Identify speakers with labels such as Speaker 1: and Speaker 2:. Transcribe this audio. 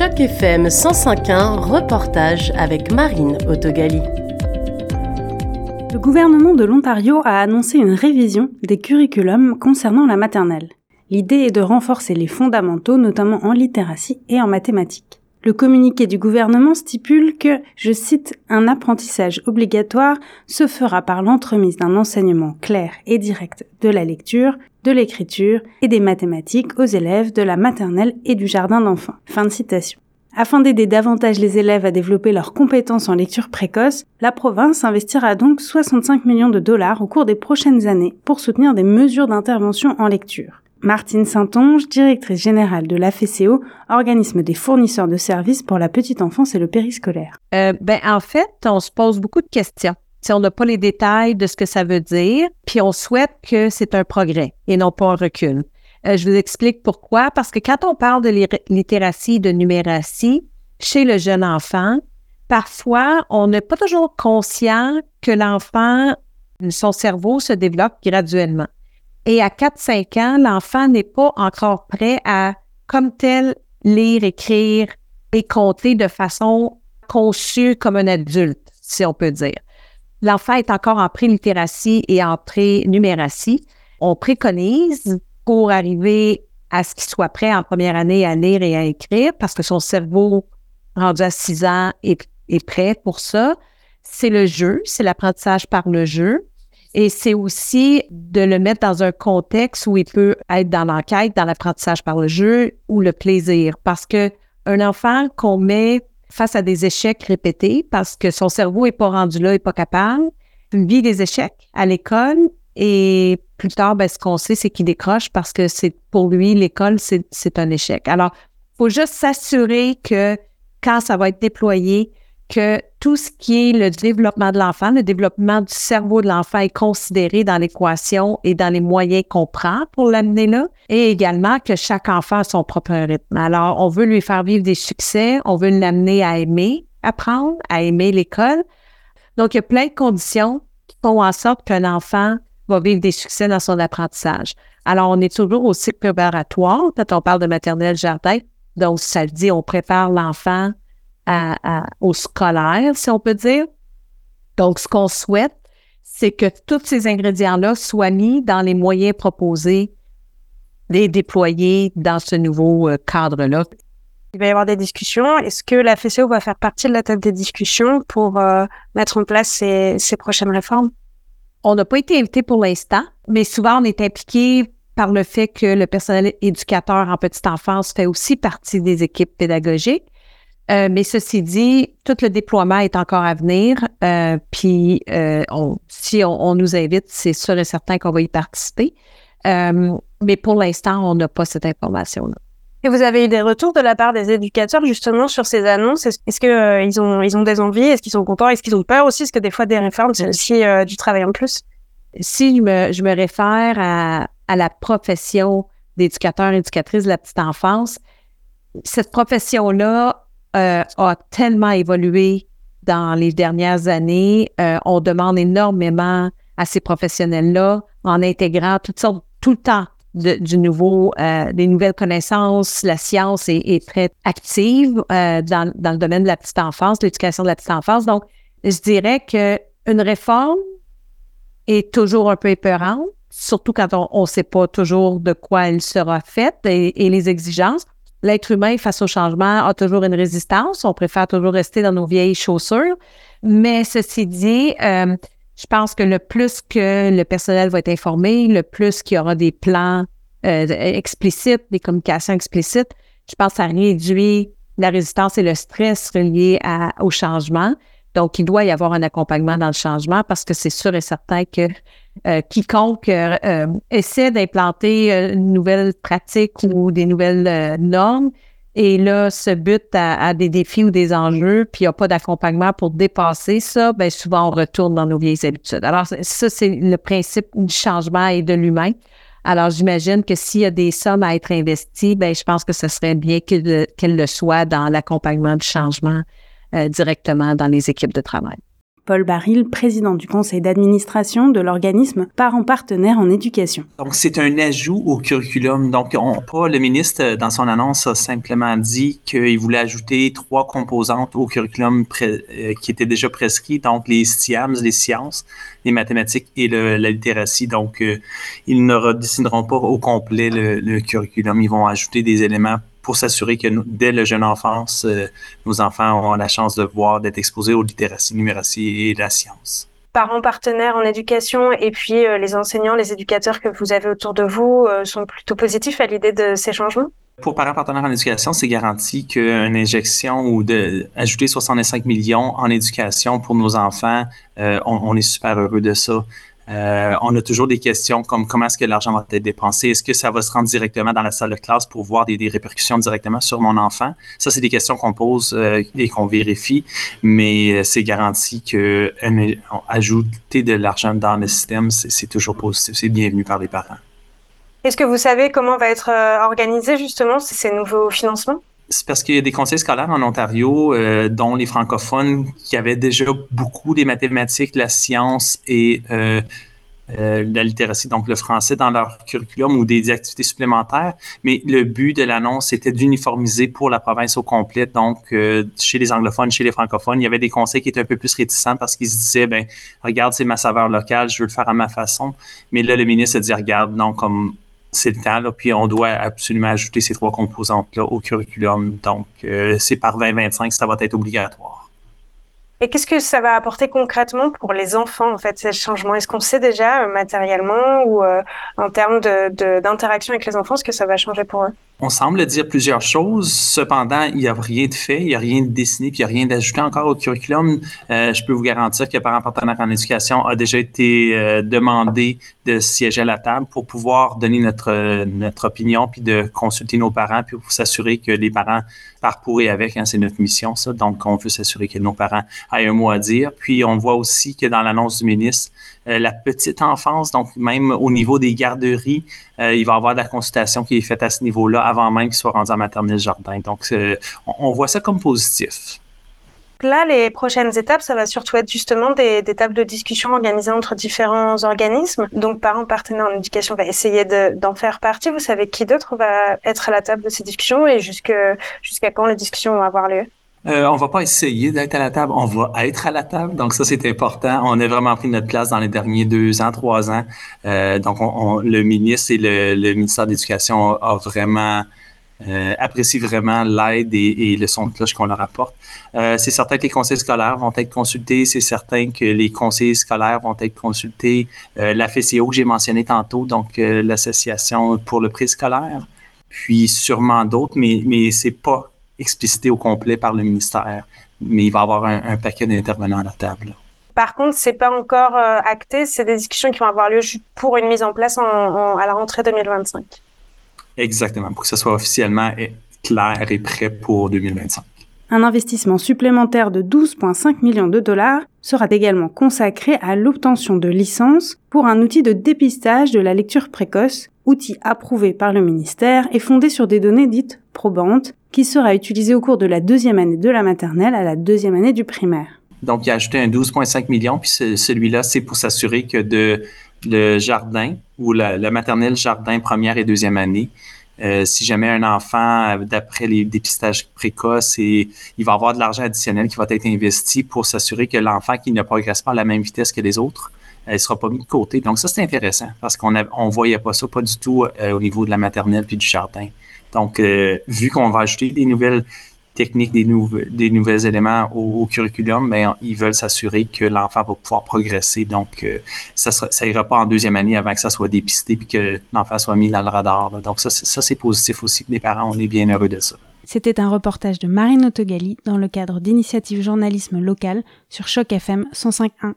Speaker 1: Choc FM 105.1, reportage avec Marine Autogali.
Speaker 2: Le gouvernement de l'Ontario a annoncé une révision des curriculums concernant la maternelle. L'idée est de renforcer les fondamentaux, notamment en littératie et en mathématiques. Le communiqué du gouvernement stipule que, je cite, un apprentissage obligatoire se fera par l'entremise d'un enseignement clair et direct de la lecture, de l'écriture et des mathématiques aux élèves de la maternelle et du jardin d'enfants. Fin de citation. Afin d'aider davantage les élèves à développer leurs compétences en lecture précoce, la province investira donc 65 millions de dollars au cours des prochaines années pour soutenir des mesures d'intervention en lecture. Martine Saint-Onge, directrice générale de l'AFCO, organisme des fournisseurs de services pour la petite enfance et le périscolaire.
Speaker 3: Euh, ben, en fait, on se pose beaucoup de questions. Si on n'a pas les détails de ce que ça veut dire, puis on souhaite que c'est un progrès et non pas un recul. Euh, je vous explique pourquoi. Parce que quand on parle de littératie, de numératie, chez le jeune enfant, parfois, on n'est pas toujours conscient que l'enfant, son cerveau se développe graduellement. Et à 4-5 ans, l'enfant n'est pas encore prêt à, comme tel, lire, écrire et compter de façon conçue comme un adulte, si on peut dire. L'enfant est encore en pré-littératie et en pré-numératie. On préconise pour arriver à ce qu'il soit prêt en première année à lire et à écrire parce que son cerveau rendu à 6 ans est, est prêt pour ça. C'est le jeu, c'est l'apprentissage par le jeu. Et c'est aussi de le mettre dans un contexte où il peut être dans l'enquête, dans l'apprentissage par le jeu ou le plaisir. Parce que un enfant qu'on met face à des échecs répétés parce que son cerveau est pas rendu là, est pas capable, vit des échecs à l'école et plus tard, ben, ce qu'on sait, c'est qu'il décroche parce que c'est pour lui, l'école, c'est un échec. Alors, faut juste s'assurer que quand ça va être déployé, que tout ce qui est le développement de l'enfant, le développement du cerveau de l'enfant est considéré dans l'équation et dans les moyens qu'on prend pour l'amener là, et également que chaque enfant a son propre rythme. Alors, on veut lui faire vivre des succès, on veut l'amener à aimer apprendre, à aimer l'école. Donc, il y a plein de conditions qui font en sorte qu'un enfant va vivre des succès dans son apprentissage. Alors, on est toujours au cycle préparatoire quand on parle de maternelle jardin. Donc, ça le dit, on prépare l'enfant au scolaire, si on peut dire. Donc, ce qu'on souhaite, c'est que tous ces ingrédients-là soient mis dans les moyens proposés et déployés dans ce nouveau euh, cadre-là.
Speaker 2: Il va y avoir des discussions. Est-ce que la FCO va faire partie de la table des discussions pour euh, mettre en place ces, ces prochaines réformes?
Speaker 3: On n'a pas été invité pour l'instant, mais souvent on est impliqué par le fait que le personnel éducateur en petite enfance fait aussi partie des équipes pédagogiques. Euh, mais ceci dit, tout le déploiement est encore à venir. Euh, puis, euh, si on, nous invite, c'est sûr et certain qu'on va y participer. mais pour l'instant, on n'a pas cette information-là.
Speaker 2: Et vous avez eu des retours de la part des éducateurs justement sur ces annonces? Est-ce que ils ont ils ont des envies? Est-ce qu'ils sont contents? Est-ce qu'ils ont peur aussi? Est-ce que des fois des réformes c'est aussi du travail en plus?
Speaker 3: Si je me, je me réfère à, à la profession d'éducateur éducatrice de la petite enfance, cette profession-là euh, a tellement évolué dans les dernières années. Euh, on demande énormément à ces professionnels-là en intégrant toutes sortes, tout le temps du nouveau, euh, des nouvelles connaissances. La science est, très active dans, le domaine de la petite enfance, l'éducation de la petite enfance. Donc, je dirais que une réforme est toujours un peu épeurante, surtout quand on ne sait pas toujours de quoi elle sera faite et les exigences l'être humain face au changement a toujours une résistance. On préfère toujours rester dans nos vieilles chaussures. Mais ceci dit, euh, je pense que le plus que le personnel va être informé, le plus qu'il y aura des plans euh, explicites, des communications explicites, je pense que ça réduit la résistance et le stress reliés au changement. Donc, il doit y avoir un accompagnement dans le changement parce que c'est sûr et certain que euh, quiconque euh, euh, essaie d'implanter une nouvelle pratique ou des nouvelles normes et là se bute à, des défis ou des enjeux, puis il n'y a pas d'accompagnement pour dépasser ça, bien souvent on retourne dans nos vieilles habitudes. Alors, ça, c'est le principe du changement et de l'humain. Alors, j'imagine que s'il y a des sommes à être investies, ben je pense que ce serait bien qu'elles le soient dans l'accompagnement du changement directement dans les équipes de travail.
Speaker 2: Paul Baril, président du conseil d'administration de l'organisme Parents partenaires en éducation.
Speaker 4: Donc, c'est un ajout au curriculum. Donc, on, le ministre, dans son annonce, a simplement dit qu'il voulait ajouter trois composantes au curriculum euh, qui étaient déjà prescrits, donc les STIAMS, les sciences, les mathématiques et la littératie. Donc, euh, ils ne redessineront pas au complet le, curriculum. Ils vont ajouter des éléments pour s'assurer que dès la jeune enfance, euh, nos enfants auront la chance de voir, d'être exposés aux littératies, numératie et la science
Speaker 2: parents partenaires en éducation et puis euh, les enseignants, les éducateurs que vous avez autour de vous sont plutôt positifs à l'idée de ces changements?
Speaker 4: Pour parents partenaires en éducation, c'est garanti qu'une injection ou d'ajouter 65 millions en éducation pour nos enfants, euh, on, est super heureux de ça. Euh, on a toujours des questions comme comment est-ce que l'argent va être dépensé? Est-ce que ça va se rendre directement dans la salle de classe pour voir des, répercussions directement sur mon enfant? Ça, c'est des questions qu'on pose euh, et qu'on vérifie, mais c'est garanti que ajouter de l'argent dans le système, c'est toujours positif, c'est bienvenu par les parents.
Speaker 2: Est-ce que vous savez comment va être euh, organisé justement ces nouveaux financements?
Speaker 4: C'est parce qu'il y a des conseils scolaires en Ontario, euh, dont les francophones, qui avaient déjà beaucoup des mathématiques, la science et euh, la littératie, donc le français dans leur curriculum ou des activités supplémentaires. Mais le but de l'annonce était d'uniformiser pour la province au complet. Donc, chez les anglophones, chez les francophones, il y avait des conseils qui étaient un peu plus réticents parce qu'ils se disaient, ben, regarde, c'est ma saveur locale, je veux le faire à ma façon. Mais là, le ministre a dit, regarde, non, comme c'est le temps, là, puis on doit absolument ajouter ces trois composantes-là au curriculum. Donc, euh, c'est par 2025 ça va être obligatoire.
Speaker 2: Et qu'est-ce que ça va apporter concrètement pour les enfants, en fait, ces changements? Est-ce qu'on sait déjà euh, matériellement ou euh, en termes d'interaction avec les enfants ce que ça va changer pour eux?
Speaker 4: On semble dire plusieurs choses. Cependant, il n'y a rien de fait, il n'y a rien de dessiné, puis il n'y a rien d'ajouté encore au curriculum. Euh, je peux vous garantir que par un partenaire en éducation a déjà été euh, demandé de siéger à la table pour pouvoir donner notre, notre opinion, puis de consulter nos parents, puis pour s'assurer que les parents parcourent avec. Hein, c'est notre mission, ça. Donc, on veut s'assurer que nos parents aient un mot à dire. Puis, on voit aussi que dans l'annonce du ministre, euh, la petite enfance, donc même au niveau des garderies, euh, il va y avoir de la consultation qui est faite à ce niveau-là avant même qu'il soit rendu en maternelle jardin. Donc, euh, on, voit ça comme positif.
Speaker 2: Là, les prochaines étapes, ça va surtout être justement des, tables de discussion organisées entre différents organismes. Donc, parents partenaires en éducation va essayer d'en faire partie. Vous savez qui d'autre va être à la table de ces discussions et jusqu'à quand les discussions vont avoir lieu?
Speaker 4: Euh, on va pas essayer d'être à la table, on va être à la table. Donc ça, c'est important. On a vraiment pris notre place dans les derniers deux ans, trois ans. Euh, donc le ministre et le, ministère de l'Éducation vraiment euh, apprécié vraiment l'aide et, le son de cloche qu'on leur apporte. Euh, c'est certain que les conseils scolaires vont être consultés. C'est certain que les conseils scolaires vont être consultés. la FCO que j'ai mentionné tantôt, donc l'association pour le scolaire, Puis sûrement d'autres, mais mais c'est pas explicité au complet par le ministère. Mais il va y avoir un, paquet d'intervenants à la table.
Speaker 2: Par contre, c'est pas encore euh, acté. C'est des discussions qui vont avoir lieu pour une mise en place à la rentrée 2025.
Speaker 4: Exactement, pour que ce soit officiellement clair et prêt pour 2025.
Speaker 2: Un investissement supplémentaire de 12,5 millions de dollars sera également consacré à l'obtention de licences pour un outil de dépistage de la lecture précoce, outil approuvé par le ministère et fondé sur des données dites probantes qui sera utilisé au cours de la deuxième année de la maternelle à la deuxième année du primaire.
Speaker 4: Donc, il a ajouté un 12,5 millions, puis celui-là, c'est pour s'assurer que de le jardin ou la, maternelle jardin première et deuxième année, euh, si jamais un enfant, d'après les dépistages précoces, et, il va avoir de l'argent additionnel qui va être investi pour s'assurer que l'enfant qui ne progresse pas à la même vitesse que les autres, elle sera pas mis de côté. Donc ça, c'est intéressant parce qu'on ne voyait pas ça, pas du tout euh, au niveau de la maternelle puis du jardin. Donc, euh, vu qu'on va ajouter des nouvelles techniques, des, des nouveaux éléments au, curriculum, ben, ils veulent s'assurer que l'enfant va pouvoir progresser. Donc, euh, ça ne ira pas en deuxième année avant que ça soit dépisté puis que l'enfant soit mis dans le radar. Donc, ça, c'est positif aussi les parents, on est bien heureux de ça.
Speaker 2: C'était un reportage de Marine Autogali dans le cadre d'initiatives journalisme local sur Choc FM 105.1.